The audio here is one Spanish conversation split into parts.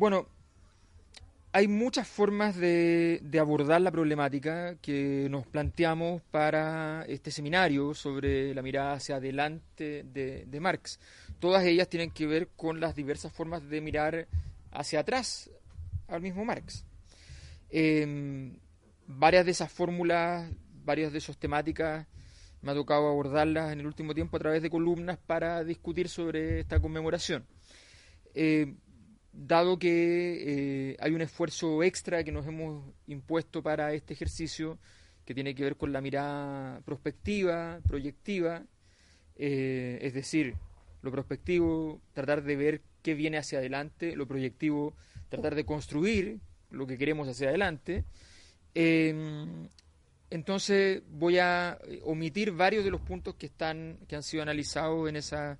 Bueno, hay muchas formas de, abordar la problemática que nos planteamos para este seminario sobre la mirada hacia adelante de, Marx. Todas ellas tienen que ver con las diversas formas de mirar hacia atrás al mismo Marx. Em, varias de esas fórmulas, varias de esas temáticas, me ha tocado abordarlas en el último tiempo a través de columnas para discutir sobre esta conmemoración. Eh, dado que eh, hay un esfuerzo extra que nos hemos impuesto para este ejercicio, que tiene que ver con la mirada prospectiva, proyectiva, eh, es decir, lo prospectivo, tratar de ver qué viene hacia adelante, lo proyectivo, tratar de construir lo que queremos hacia adelante. Em, entonces voy a omitir varios de los puntos que están que han sido analizados en esa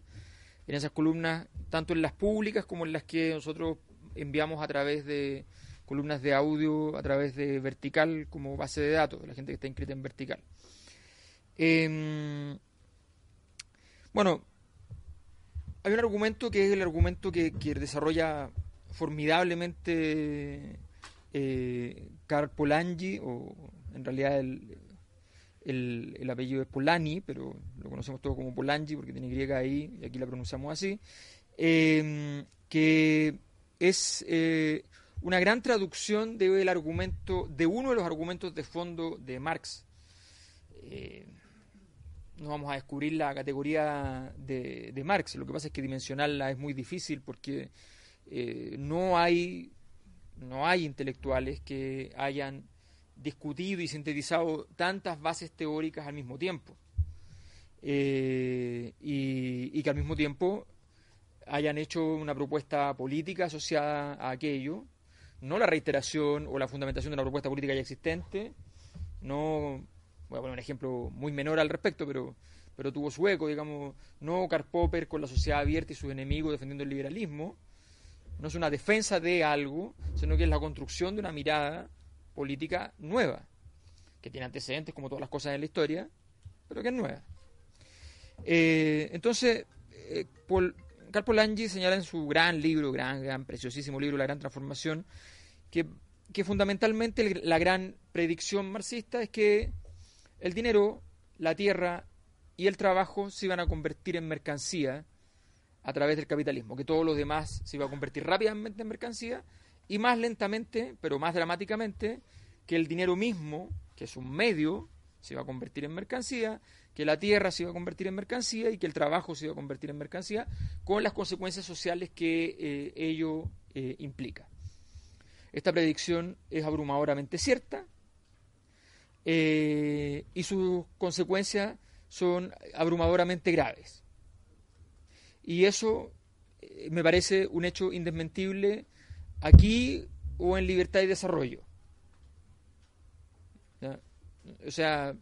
en esas columnas, tanto en las públicas como en las que nosotros enviamos a través de columnas de audio, a través de vertical como base de datos, la gente que está inscrita en vertical. Em, bueno, hay un argumento que es el argumento que, desarrolla formidablemente eh, Karl Polanyi, o en realidad el, el, apellido es Polani, pero lo conocemos todos como Polanyi porque tiene griega ahí y aquí la pronunciamos así, em, que es eh, una gran traducción del argumento, de uno de los argumentos de fondo de Marx. Eh, no vamos a descubrir la categoría de, de, Marx, lo que pasa es que dimensionarla es muy difícil porque eh, no hay no hay intelectuales que hayan discutido y sintetizado tantas bases teóricas al mismo tiempo. Eh, y, que al mismo tiempo hayan hecho una propuesta política asociada a aquello, no la reiteración o la fundamentación de una propuesta política ya existente, no, voy a poner un ejemplo muy menor al respecto, pero, pero tuvo su eco, digamos, no Karl Popper con la sociedad abierta y sus enemigos defendiendo el liberalismo, no es una defensa de algo, sino que es la construcción de una mirada política nueva, que tiene antecedentes como todas las cosas en la historia, pero que es nueva. Eh, entonces, eh, Paul, Polanyi señala en su gran libro, gran, gran, preciosísimo libro, La Gran Transformación, que, que fundamentalmente la gran predicción marxista es que el dinero, la tierra y el trabajo se iban a convertir en mercancía a través del capitalismo, que todo lo demás se iba a convertir rápidamente en mercancía y más lentamente, pero más dramáticamente, que el dinero mismo, que es un medio, se va a convertir en mercancía, que la tierra se va a convertir en mercancía y que el trabajo se va a convertir en mercancía, con las consecuencias sociales que eh, ello eh, implica. Esta predicción es abrumadoramente cierta eh, y sus consecuencias son abrumadoramente graves. Y eso me parece un hecho indesmentible aquí o en libertad y desarrollo. O sea,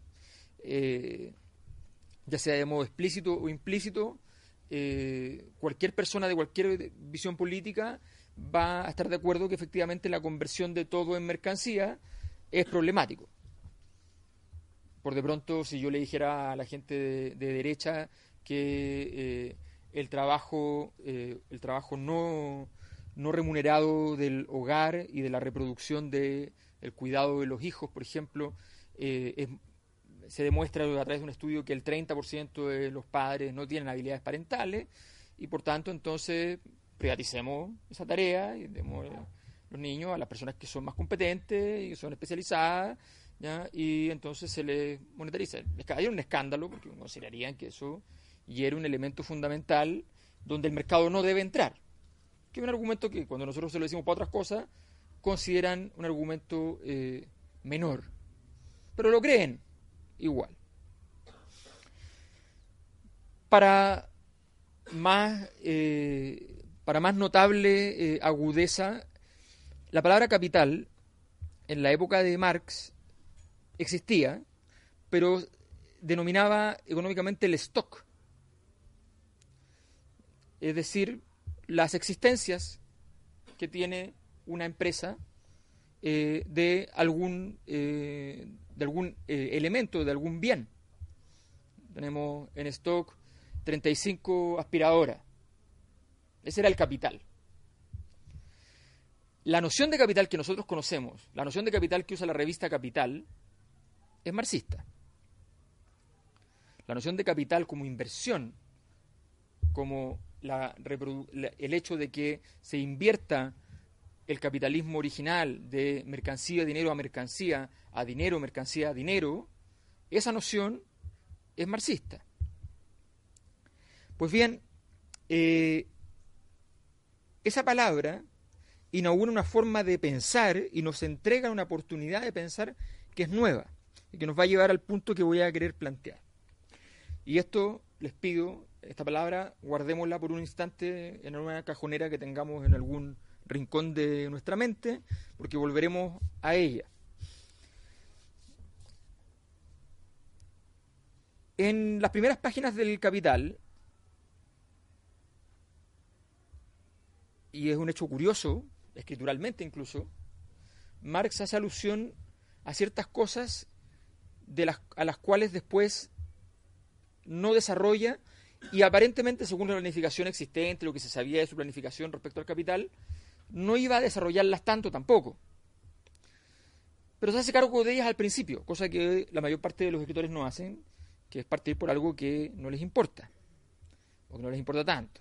eh, ya sea de modo explícito o implícito, eh, cualquier persona de cualquier visión política va a estar de acuerdo que efectivamente la conversión de todo en mercancía es problemático. Por de pronto, si yo le dijera a la gente de, derecha que eh, el trabajo, el trabajo no no remunerado del hogar y de la reproducción del el cuidado de los hijos, por ejemplo, eh, se demuestra a través de un estudio que el 30% de los padres no tienen habilidades parentales y por tanto entonces privaticemos esa tarea y demos los niños a las personas que son más competentes y son especializadas y entonces se les monetariza. Hay un escándalo porque considerarían que eso y era un elemento fundamental donde el mercado no debe entrar es un argumento que cuando nosotros se lo decimos para otras cosas, consideran un argumento eh, menor. Pero lo creen igual. Para más, eh, para más notable eh, agudeza, la palabra capital en la época de Marx existía, pero denominaba económicamente el stock, es decir, las existencias que tiene una empresa eh, de algún, eh, de algún eh, elemento, de algún bien. Tenemos en stock 35 aspiradoras. Ese era el capital. La noción de capital que nosotros conocemos, la noción de capital que usa la revista Capital, es marxista. La noción de capital como inversión, como el hecho de que se invierta el capitalismo original de mercancía, dinero a mercancía, a dinero, mercancía a dinero, esa noción es marxista. Pues bien, eh, esa palabra inaugura una forma de pensar y nos entrega una oportunidad de pensar que es nueva y que nos va a llevar al punto que voy a querer plantear. Y esto les pido, esta palabra, guardémosla por un instante en una cajonera que tengamos en algún rincón de nuestra mente, porque volveremos a ella. En las primeras páginas del Capital, y es un hecho curioso, escrituralmente incluso, Marx hace alusión a ciertas cosas de las, a las cuales después no desarrolla y aparentemente, según la planificación existente, lo que se sabía de su planificación respecto al capital, no iba a desarrollarlas tanto tampoco. Pero se hace cargo de ellas al principio, cosa que la mayor parte de los escritores no hacen, que es partir por algo que no les importa, o que no les importa tanto.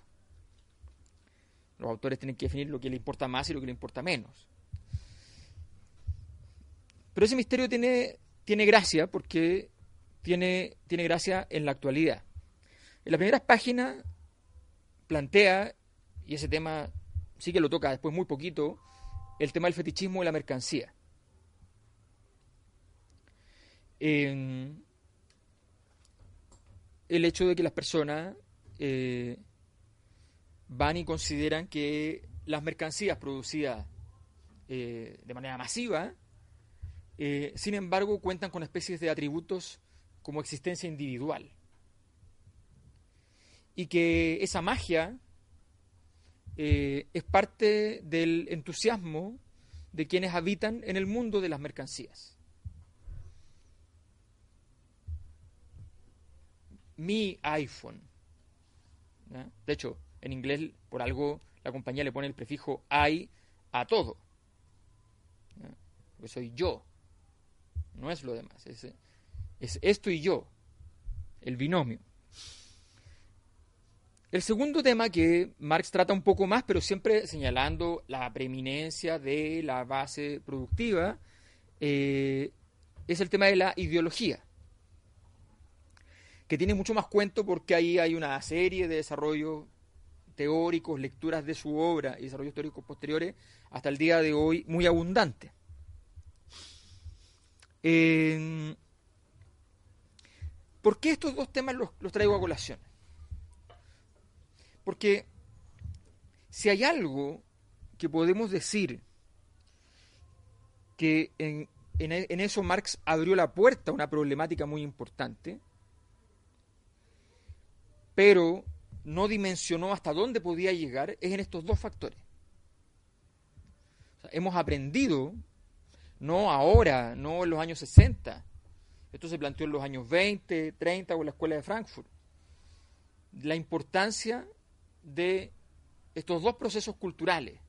Los autores tienen que definir lo que les importa más y lo que les importa menos. Pero ese misterio tiene, tiene gracia porque tiene, tiene gracia en la actualidad. En las primeras páginas plantea, y ese tema sí que lo toca después muy poquito, el tema del fetichismo y la mercancía. el hecho de que las personas eh, van y consideran que las mercancías producidas eh, de manera masiva, eh, sin embargo, cuentan con especies de atributos como existencia individual. Y que esa magia eh, es parte del entusiasmo de quienes habitan en el mundo de las mercancías. Mi iPhone. De hecho, en inglés, por algo, la compañía le pone el prefijo I a todo. Porque soy yo. No es lo demás. es esto y yo. El binomio. El segundo tema que Marx trata un poco más, pero siempre señalando la preeminencia de la base productiva, eh, es el tema de la ideología, que tiene mucho más cuento porque ahí hay una serie de desarrollos teóricos, lecturas de su obra y desarrollos teóricos posteriores hasta el día de hoy muy abundantes. ¿Por qué estos dos temas los traigo a colación? Porque si hay algo que podemos decir que en, eso Marx abrió la puerta a una problemática muy importante, pero no dimensionó hasta dónde podía llegar, es en estos dos factores. hemos aprendido, no ahora, no en los años 60, esto se planteó en los años 20, 30 o en la escuela de Frankfurt, la importancia de estos dos procesos culturales,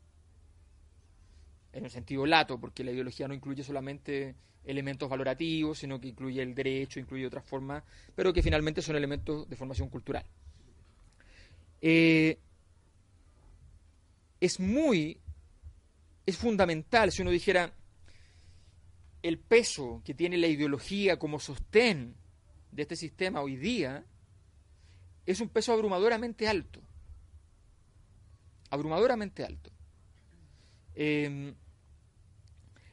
en el sentido lato, porque la ideología no incluye solamente elementos valorativos, sino que incluye el derecho, incluye otras formas, pero que finalmente son elementos de formación cultural. Eh, es muy, es fundamental, si uno dijera, el peso que tiene la ideología como sostén de este sistema hoy día, es un peso abrumadoramente alto abrumadoramente alto. Em,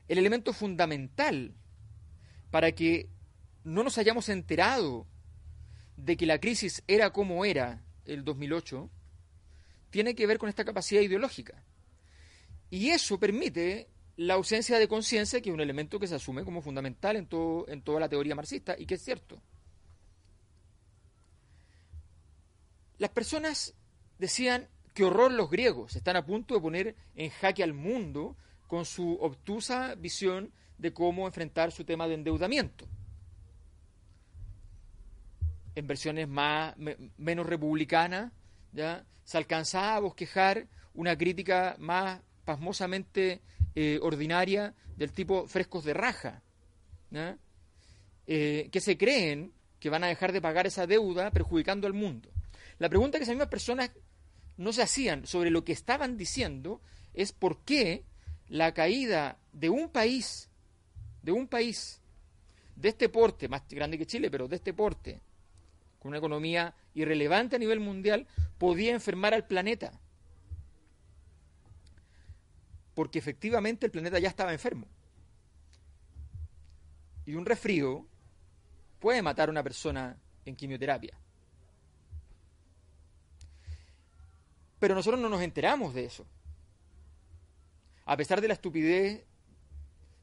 el elemento fundamental para que no nos hayamos enterado de que la crisis era como era el 2008, tiene que ver con esta capacidad ideológica. Y eso permite la ausencia de conciencia, que es un elemento que se asume como fundamental en, todo, en toda la teoría marxista y que es cierto. Las personas decían que horror los griegos están a punto de poner en jaque al mundo con su obtusa visión de cómo enfrentar su tema de endeudamiento. En versiones más, menos republicanas, ¿ya? se alcanzaba a bosquejar una crítica más pasmosamente eh, ordinaria del tipo frescos de raja, eh, que se creen que van a dejar de pagar esa deuda perjudicando al mundo. La pregunta que esas mismas personas no se hacían sobre lo que estaban diciendo es por qué la caída de un país, de un país de este porte, más grande que Chile, pero de este porte, con una economía irrelevante a nivel mundial, podía enfermar al planeta porque efectivamente el planeta ya estaba enfermo. Y un resfrío puede matar a una persona en quimioterapia. Pero nosotros no nos enteramos de eso. A pesar de la estupidez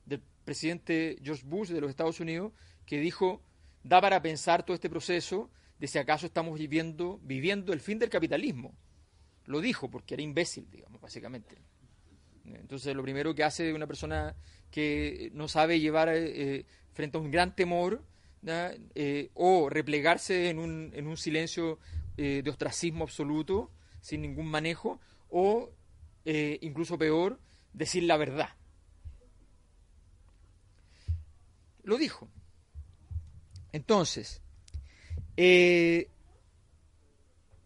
del presidente George Bush de los Estados Unidos, que dijo, da para pensar todo este proceso de si acaso estamos viviendo, viviendo el fin del capitalismo. Lo dijo porque era imbécil, digamos, básicamente. Entonces, lo primero que hace una persona que no sabe llevar eh, frente a un gran temor eh, o replegarse en un, en un silencio eh, de ostracismo absoluto, sin ningún manejo, o incluso peor, decir la verdad. Lo dijo. Entonces,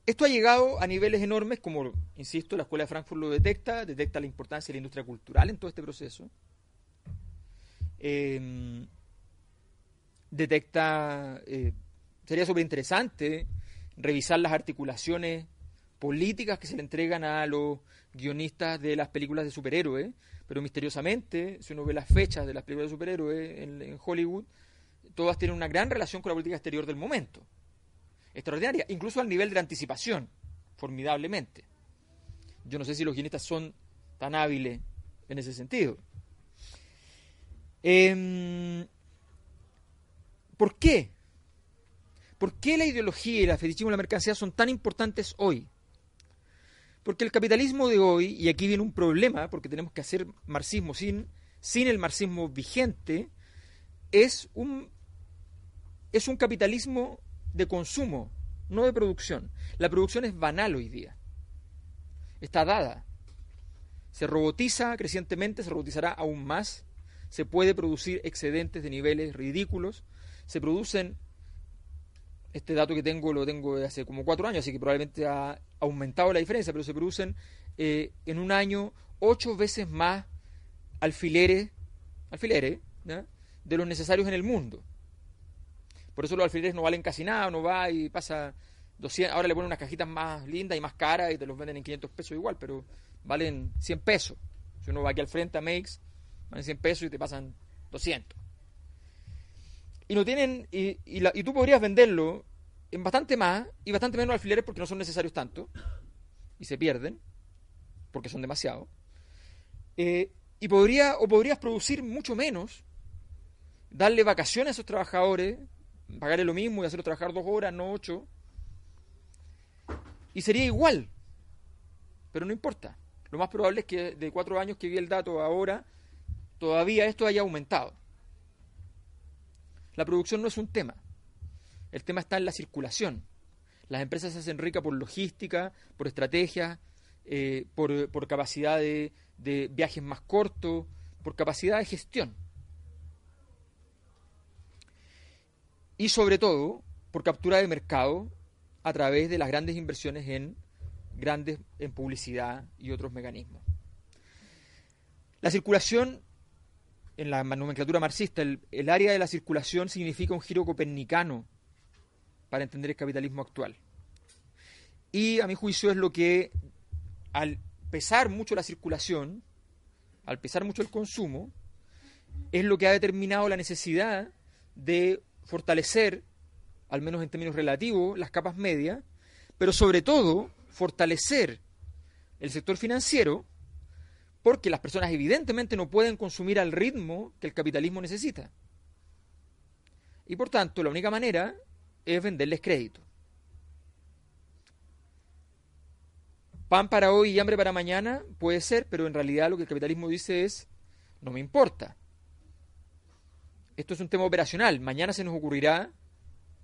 esto ha llegado a niveles enormes, como, insisto, la Escuela de Frankfurt lo detecta, detecta la importancia de la industria cultural en todo este proceso. Em, detecta, eh, sería súper interesante revisar las articulaciones políticas que se le entregan a los guionistas de las películas de superhéroes, pero misteriosamente, si uno ve las fechas de las películas de superhéroes en Hollywood, todas tienen una gran relación con la política exterior del momento extraordinaria, incluso al nivel de la anticipación, formidablemente. Yo no sé si los guionistas son tan hábiles en ese sentido. Em, ¿Por qué? ¿Por qué la ideología y la fetichismo de la mercancía son tan importantes hoy? Porque el capitalismo de hoy, y aquí viene un problema, porque tenemos que hacer marxismo sin, sin el marxismo vigente, es un, es un capitalismo de consumo, no de producción. La producción es banal hoy día. Está dada. Se robotiza crecientemente, se robotizará aún más. Se puede producir excedentes de niveles ridículos. Se producen, este dato que tengo lo tengo de hace como cuatro años, así que probablemente ha aumentado la diferencia, pero se producen eh, en un año ocho veces más alfileres, alfileres de los necesarios en el mundo. Por eso los alfileres no valen casi nada, uno va y pasa 200, ahora le ponen unas cajitas más lindas y más caras y te los venden en 500 pesos igual, pero valen 100 pesos. Si uno va aquí al frente a Makes, valen 100 pesos y te pasan 200. Y no tienen, y, y, tú podrías venderlo en bastante más y bastante menos alfileres porque no son necesarios tanto y se pierden porque son demasiados. Eh, y podría, o podrías producir mucho menos, darle vacaciones a esos trabajadores, pagarle lo mismo y hacerlo trabajar dos horas, no ocho. Y sería igual. Pero no importa. Lo más probable es que de cuatro años que vi el dato ahora, todavía esto haya aumentado. La producción no es un tema. El tema está en la circulación. Las empresas se hacen ricas por logística, por estrategias, eh, por, capacidad de viajes más cortos, por capacidad de gestión. y sobre todo por captura de mercado a través de las grandes inversiones en grandes en publicidad y otros mecanismos. La circulación en la nomenclatura marxista, el, el área de la circulación significa un giro copernicano para entender el capitalismo actual. Y a mi juicio es lo que, al pesar mucho la circulación, al pesar mucho el consumo, es lo que ha determinado la necesidad de fortalecer, al menos en términos relativos, las capas medias, pero sobre todo fortalecer el sector financiero, porque las personas evidentemente no pueden consumir al ritmo que el capitalismo necesita. Y por tanto, la única manera es venderles crédito. Pan para hoy y hambre para mañana puede ser, pero en realidad lo que el capitalismo dice es, no me importa. Esto es un tema operacional. Mañana se nos ocurrirá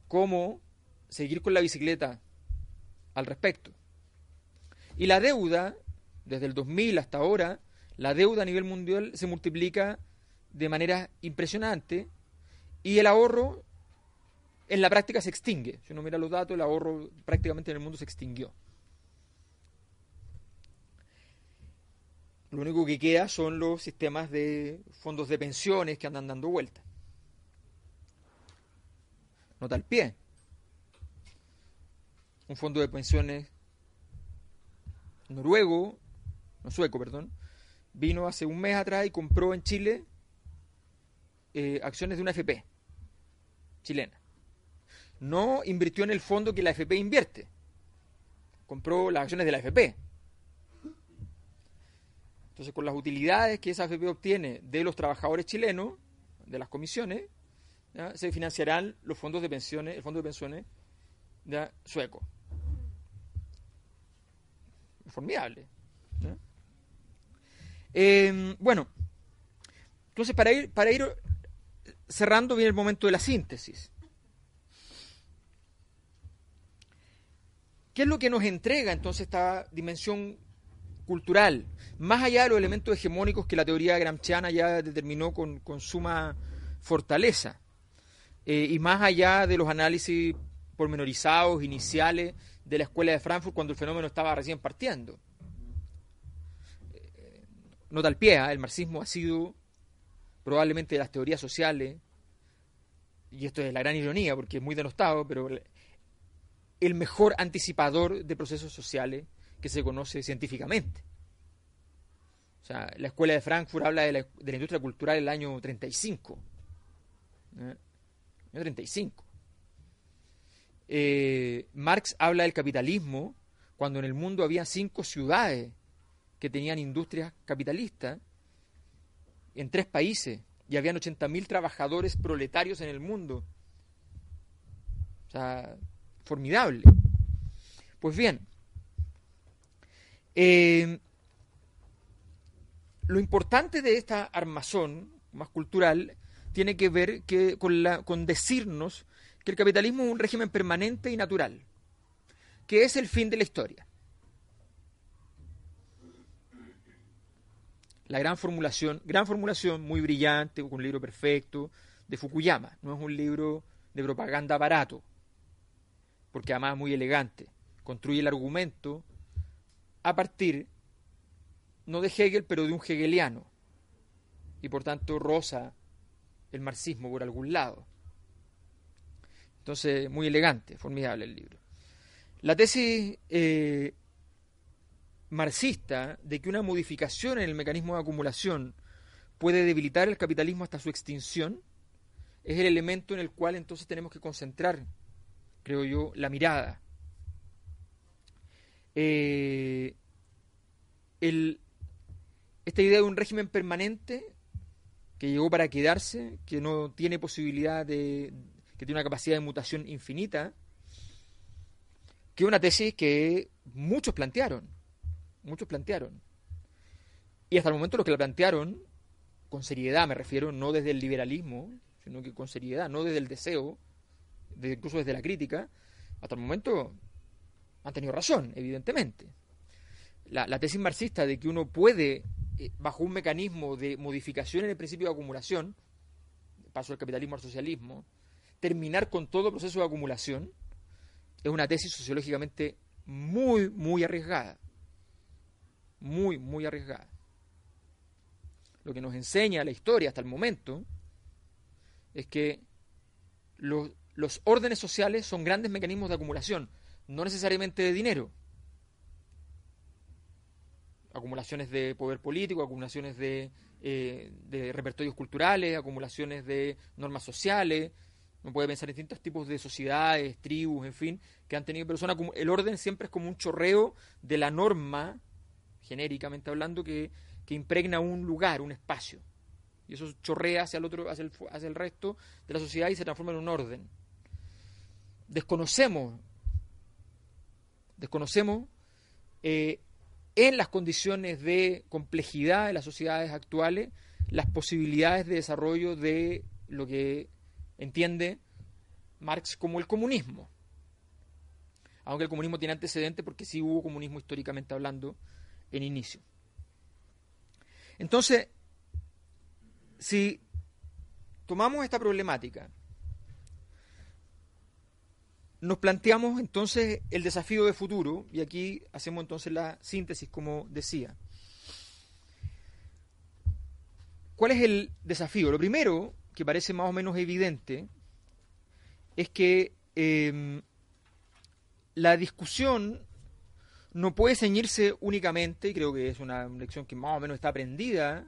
cómo seguir con la bicicleta al respecto. Y la deuda, desde el 2000 hasta ahora, la deuda a nivel mundial se multiplica de manera impresionante y el ahorro en la práctica se extingue. Si uno mira los datos, el ahorro prácticamente en el mundo se extinguió. Lo único que queda son los sistemas de fondos de pensiones que andan dando vuelta. Nota al pie. Un fondo de pensiones noruego, no sueco, perdón, vino hace un mes atrás y compró en Chile eh, acciones de una FP chilena. No invirtió en el fondo que la FP invierte. Compró las acciones de la FP. Entonces, con las utilidades que esa AFP obtiene de los trabajadores chilenos, de las comisiones, se financiarán los fondos de pensiones, el fondo de pensiones sueco. Formidable. Em, bueno, entonces para ir, para ir cerrando viene el momento de la síntesis. ¿Qué es lo que nos entrega entonces esta dimensión cultural, más allá de los elementos hegemónicos que la teoría gramsciana ya determinó con, suma fortaleza, eh, y más allá de los análisis pormenorizados, iniciales de la escuela de Frankfurt cuando el fenómeno estaba recién partiendo. Eh, nota al pie, ¿eh? el marxismo ha sido probablemente de las teorías sociales, y esto es la gran ironía porque es muy denostado, pero el mejor anticipador de procesos sociales que se conoce científicamente. O sea, la escuela de Frankfurt habla de la, industria cultural el año 35. ¿eh? Año 35. Eh, Marx habla del capitalismo cuando en el mundo había cinco ciudades que tenían industrias capitalistas en tres países y habían 80.000 trabajadores proletarios en el mundo. O sea, formidable. Pues bien, eh, lo importante de esta armazón más cultural tiene que ver que, con, la, con decirnos que el capitalismo es un régimen permanente y natural, que es el fin de la historia. La gran formulación, gran formulación, muy brillante, con un libro perfecto, de Fukuyama. No es un libro de propaganda barato, porque además es muy elegante. Construye el argumento a partir, no de Hegel, pero de un hegeliano, y por tanto rosa el marxismo por algún lado. Entonces, muy elegante, formidable el libro. La tesis eh, marxista de que una modificación en el mecanismo de acumulación puede debilitar el capitalismo hasta su extinción es el elemento en el cual entonces tenemos que concentrar, creo yo, la mirada. Eh, esta idea de un régimen permanente que llegó para quedarse, que no tiene posibilidad de, que tiene una capacidad de mutación infinita, que es una tesis que muchos plantearon, muchos plantearon. Y hasta el momento los que la plantearon, con seriedad me refiero, no desde el liberalismo, sino que con seriedad, no desde el deseo, incluso desde la crítica, hasta el momento han tenido razón, evidentemente. La, la tesis marxista de que uno puede, eh, bajo un mecanismo de modificación en el principio de acumulación, paso del capitalismo al socialismo, terminar con todo proceso de acumulación, es una tesis sociológicamente muy, muy arriesgada. Muy, muy arriesgada. Lo que nos enseña la historia hasta el momento es que los, los órdenes sociales son grandes mecanismos de acumulación, no necesariamente de dinero. Acumulaciones de poder político, acumulaciones de, eh, de repertorios culturales, acumulaciones de normas sociales, uno puede pensar en distintos tipos de sociedades, tribus, en fin, que han tenido personas. El orden siempre es como un chorreo de la norma genéricamente hablando, que, que impregna un lugar, un espacio. Y eso chorrea hacia el otro, hacia el, hacia el resto de la sociedad y se transforma en un orden. Desconocemos, desconocemos eh, en las condiciones de complejidad de las sociedades actuales las posibilidades de desarrollo de lo que entiende Marx como el comunismo. Aunque el comunismo tiene antecedentes porque sí hubo comunismo históricamente hablando en inicio. Entonces, si tomamos esta problemática, nos planteamos entonces el desafío de futuro, y aquí hacemos entonces la síntesis, como decía. ¿Cuál es el desafío? Lo primero, que parece más o menos evidente, es que em, la discusión no puede ceñirse únicamente, y creo que es una lección que más o menos está aprendida,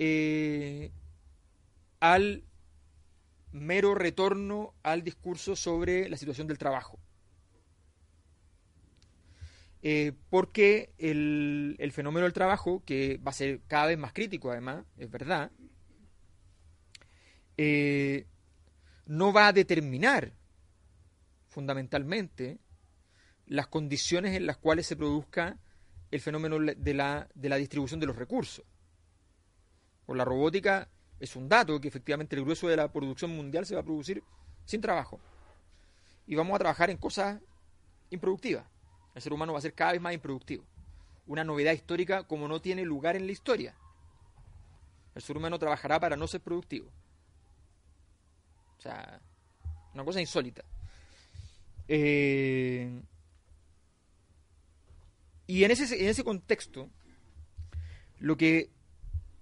eh, al mero retorno al discurso sobre la situación del trabajo. Eh, porque el, fenómeno del trabajo, que va a ser cada vez más crítico además, es verdad, eh, no va a determinar fundamentalmente las condiciones en las cuales se produzca el fenómeno de la, de la distribución de los recursos. Por la robótica es un dato que efectivamente el grueso de la producción mundial se va a producir sin trabajo. Y vamos a trabajar en cosas improductivas. El ser humano va a ser cada vez más improductivo. Una novedad histórica como no tiene lugar en la historia. El ser humano trabajará para no ser productivo. O sea, una cosa insólita. Eh, y en ese, en ese contexto, lo que,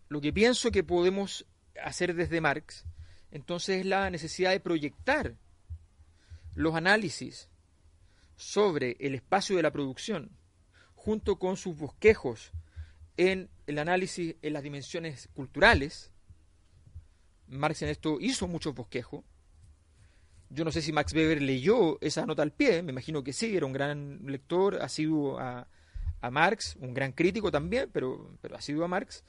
lo que pienso que podemos hacer desde Marx, entonces es la necesidad de proyectar los análisis sobre el espacio de la producción, junto con sus bosquejos en el análisis en las dimensiones culturales. Marx en esto hizo muchos bosquejos. Yo no sé si Max Weber leyó esa nota al pie, me imagino que sí, era un gran lector, ha sido a, a Marx, un gran crítico también, pero, pero a Marx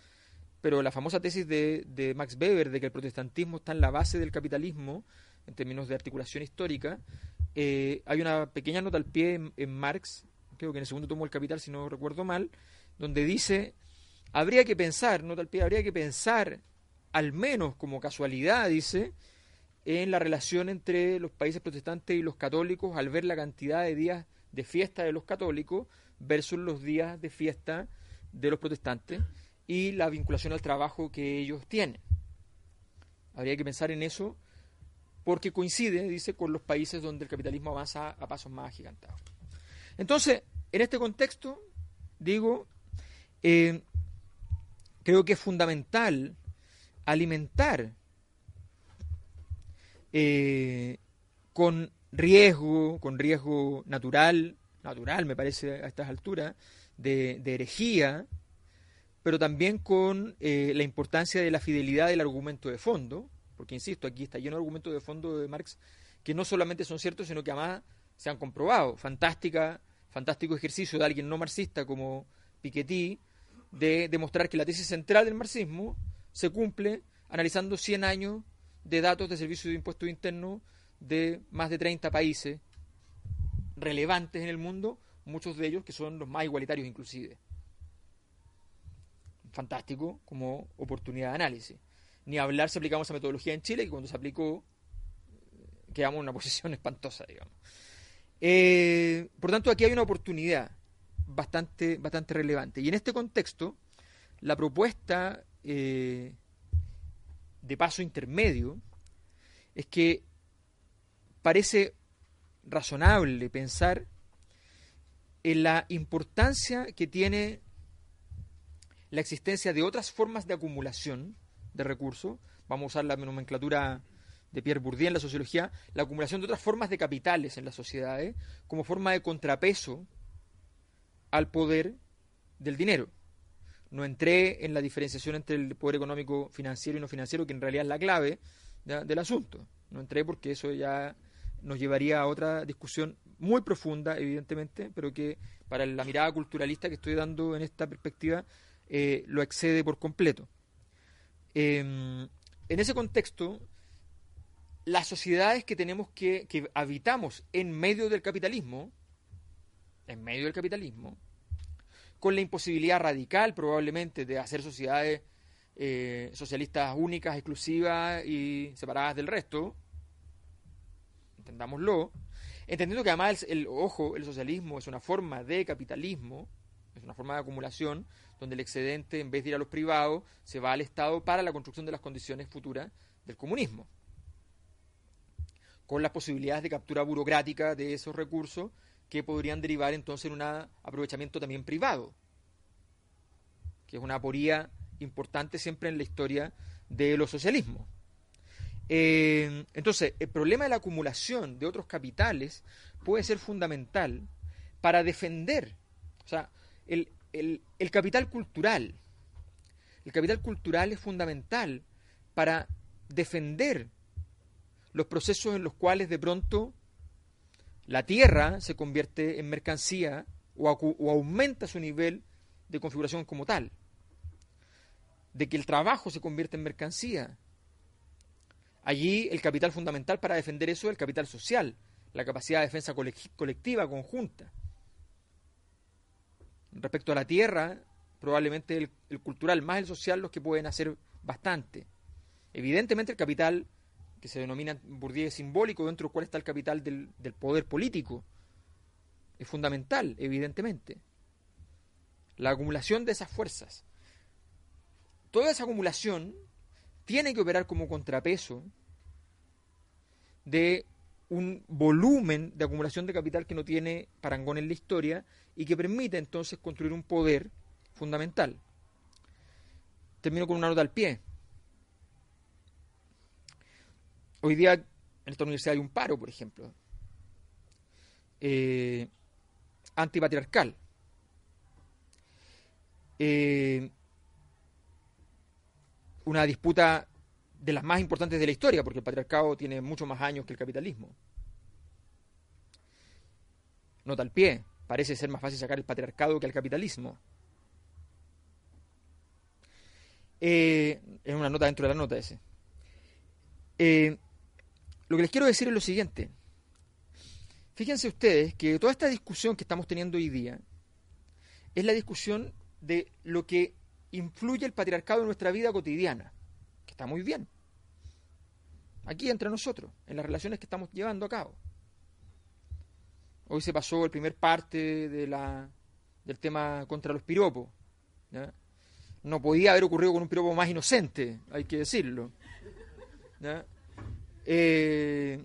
pero la famosa tesis de, Max Weber de que el protestantismo está en la base del capitalismo, en términos de articulación histórica, eh, hay una pequeña nota al pie en, Marx, creo que en el segundo tomo del Capital, si no recuerdo mal, donde dice, habría que pensar, nota al pie, habría que pensar, al menos como casualidad, dice, en la relación entre los países protestantes y los católicos al ver la cantidad de días de fiesta de los católicos versus los días de fiesta de los protestantes y la vinculación al trabajo que ellos tienen. Habría que pensar en eso porque coincide, dice, con los países donde el capitalismo avanza a pasos más agigantados. Entonces, en este contexto, digo, eh, creo que es fundamental alimentar eh, con riesgo, con riesgo natural, natural me parece a estas alturas, de, de herejía, pero también con eh, la importancia de la fidelidad del argumento de fondo, porque insisto, aquí está lleno de argumentos de fondo de Marx que no solamente son ciertos, sino que además se han comprobado. Fantástica, fantástico ejercicio de alguien no marxista como Piketty de demostrar que la tesis central del marxismo se cumple analizando 100 años de datos de servicios de impuestos internos de más de 30 países relevantes en el mundo, muchos de ellos que son los más igualitarios inclusive fantástico como oportunidad de análisis. Ni hablar si aplicamos esa metodología en Chile, que cuando se aplicó eh, quedamos en una posición espantosa, digamos. Eh, por tanto, aquí hay una oportunidad bastante, bastante relevante. Y en este contexto, la propuesta eh, de paso intermedio es que parece razonable pensar en la importancia que tiene la existencia de otras formas de acumulación de recursos, vamos a usar la nomenclatura de Pierre Bourdieu en la sociología, la acumulación de otras formas de capitales en las sociedades como forma de contrapeso al poder del dinero. No entré en la diferenciación entre el poder económico financiero y no financiero, que en realidad es la clave del asunto. No entré porque eso ya nos llevaría a otra discusión muy profunda, evidentemente, pero que para la mirada culturalista que estoy dando en esta perspectiva eh, lo excede por completo. Em, en ese contexto, las sociedades que tenemos que, que habitamos en medio del capitalismo, en medio del capitalismo, con la imposibilidad radical probablemente de hacer sociedades eh, socialistas únicas, exclusivas y separadas del resto, entendámoslo, entendiendo que además el, ojo, el socialismo es una forma de capitalismo, es una forma de acumulación, donde el excedente, en vez de ir a los privados, se va al Estado para la construcción de las condiciones futuras del comunismo, con las posibilidades de captura burocrática de esos recursos que podrían derivar entonces en un aprovechamiento también privado, que es una aporía importante siempre en la historia de los socialismos. Eh, entonces, el problema de la acumulación de otros capitales puede ser fundamental para defender, o sea, el, el capital cultural. El capital cultural es fundamental para defender los procesos en los cuales de pronto la tierra se convierte en mercancía o, aumenta su nivel de configuración como tal de que el trabajo se convierte en mercancía. Allí el capital fundamental para defender eso es el capital social, la capacidad de defensa colectiva, conjunta. Respecto a la tierra, probablemente el, cultural más el social los que pueden hacer bastante. Evidentemente el capital que se denomina Bourdieu simbólico, dentro del cual está el capital del, del poder político, es fundamental, evidentemente. La acumulación de esas fuerzas toda esa acumulación tiene que operar como contrapeso de un volumen de acumulación de capital que no tiene parangón en la historia y que permite entonces construir un poder fundamental. Termino con una nota al pie. Hoy día en esta universidad hay un paro, por ejemplo, eh, antipatriarcal. Eh, una disputa de las más importantes de la historia, porque el patriarcado tiene mucho más años que el capitalismo. Nota al pie, parece ser más fácil sacar el patriarcado que el capitalismo. Eh, es una nota dentro de la nota ese. Eh, lo que les quiero decir es lo siguiente. Fíjense ustedes que toda esta discusión que estamos teniendo hoy día es la discusión de lo que influye el patriarcado en nuestra vida cotidiana, está muy bien. Aquí entre nosotros, en las relaciones que estamos llevando a cabo. Hoy se pasó el primer parte de la, del tema contra los piropos. No podía haber ocurrido con un piropo más inocente, hay que decirlo. Eh,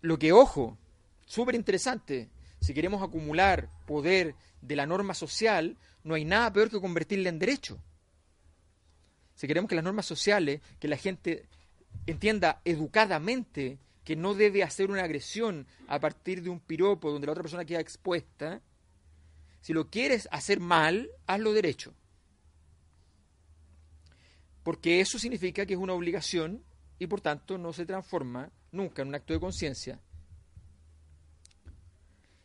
lo que, ojo, súper interesante, si queremos acumular poder de la norma social, no hay nada peor que convertirla en derecho. Si queremos que las normas sociales, que la gente entienda educadamente que no debe hacer una agresión a partir de un piropo donde la otra persona queda expuesta, si lo quieres hacer mal, hazlo derecho. Porque eso significa que es una obligación y por tanto no se transforma nunca en un acto de conciencia,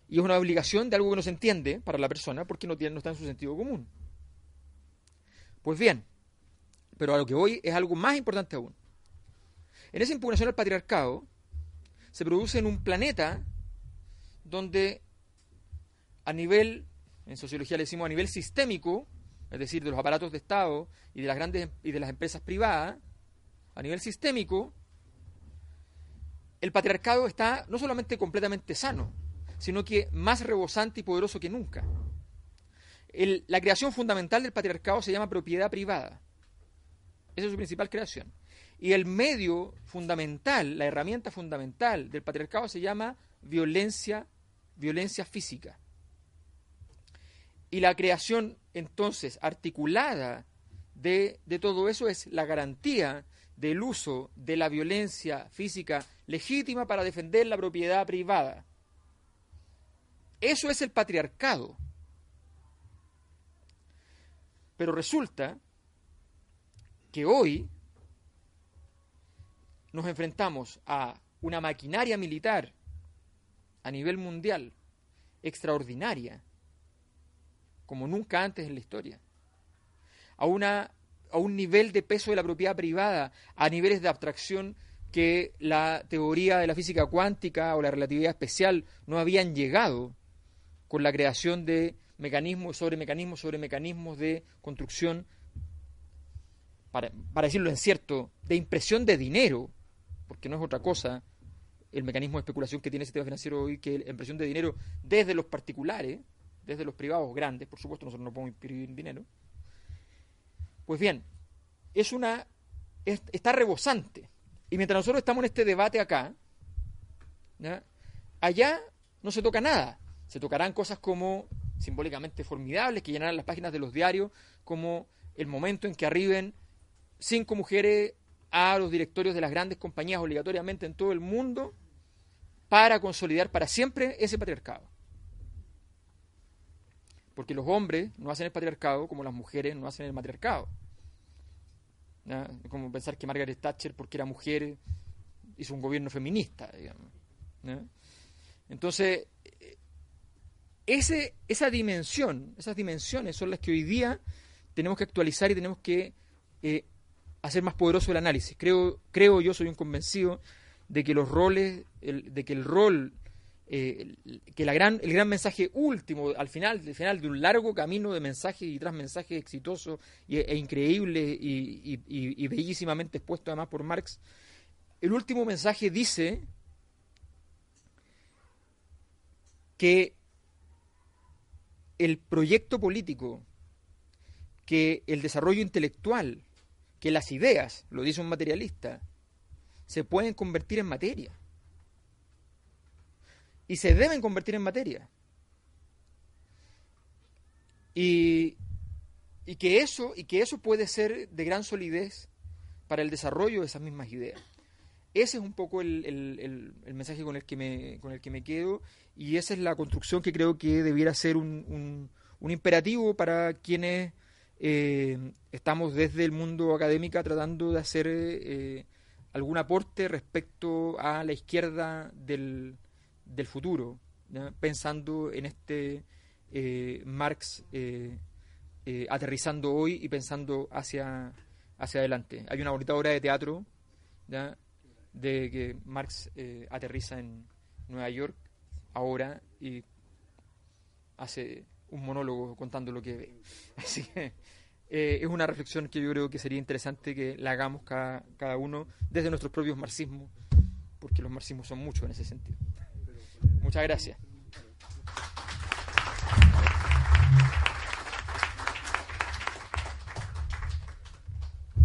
y es una obligación de algo que no se entiende para la persona porque no, tiene, no está en su sentido común. Pues bien, pero a lo que voy es algo más importante aún. En esa impugnación al patriarcado se produce en un planeta donde a nivel, en sociología le decimos a nivel sistémico, es decir, de los aparatos de Estado y de las grandes y de las empresas privadas, a nivel sistémico, el patriarcado está no solamente completamente sano, sino que más rebosante y poderoso que nunca. la creación fundamental del patriarcado se llama propiedad privada. Esa es su principal creación. Y el medio fundamental, la herramienta fundamental del patriarcado se llama violencia, violencia física. Y la creación entonces articulada de, de todo eso es la garantía del uso de la violencia física legítima para defender la propiedad privada. Eso es el patriarcado. Pero resulta que hoy nos enfrentamos a una maquinaria militar a nivel mundial extraordinaria, como nunca antes en la historia, a, una, a un nivel de peso de la propiedad privada, a niveles de abstracción que la teoría de la física cuántica o la relatividad especial no habían llegado con la creación de mecanismos sobre mecanismos sobre mecanismos de construcción, para, para decirlo en cierto, de impresión de dinero, porque no es otra cosa el mecanismo de especulación que tiene el sistema financiero hoy, que la impresión de dinero desde los particulares, desde los privados grandes, por supuesto, nosotros no podemos imprimir dinero. Pues bien, es una está rebosante. Y mientras nosotros estamos en este debate acá, allá no se toca nada. Se tocarán cosas como simbólicamente formidables que llenarán las páginas de los diarios, como el momento en que arriben cinco mujeres a los directorios de las grandes compañías obligatoriamente en todo el mundo para consolidar para siempre ese patriarcado. Porque los hombres no hacen el patriarcado como las mujeres no hacen el matriarcado. Como pensar que Margaret Thatcher, porque era mujer, hizo un gobierno feminista. Entonces, ese, esa dimensión, esas dimensiones son las que hoy día tenemos que actualizar y tenemos que eh, hacer más poderoso el análisis. Creo, creo yo, soy un convencido de que los roles, de que el rol, eh, que la gran, el gran mensaje último, al final, al final de un largo camino de mensajes y tras mensajes exitosos e, increíbles y, y, bellísimamente expuesto además por Marx, el último mensaje dice que el proyecto político, que el desarrollo intelectual, que las ideas, lo dice un materialista, se pueden convertir en materia. Y se deben convertir en materia. Y, y, que eso, y que eso puede ser de gran solidez para el desarrollo de esas mismas ideas. Ese es un poco el, el, mensaje con el, que me, con el que me quedo y esa es la construcción que creo que debiera ser un, un imperativo para quienes eh, estamos desde el mundo académico tratando de hacer eh, algún aporte respecto a la izquierda del, del futuro, pensando en este eh, Marx aterrizando hoy y pensando hacia, hacia adelante. Hay una bonita obra de teatro de que Marx aterriza en Nueva York ahora y hace un monólogo contando lo que ve. Así que eh, es una reflexión que yo creo que sería interesante que la hagamos cada, cada uno desde nuestros propios marxismos, porque los marxismos son muchos en ese sentido. Muchas gracias.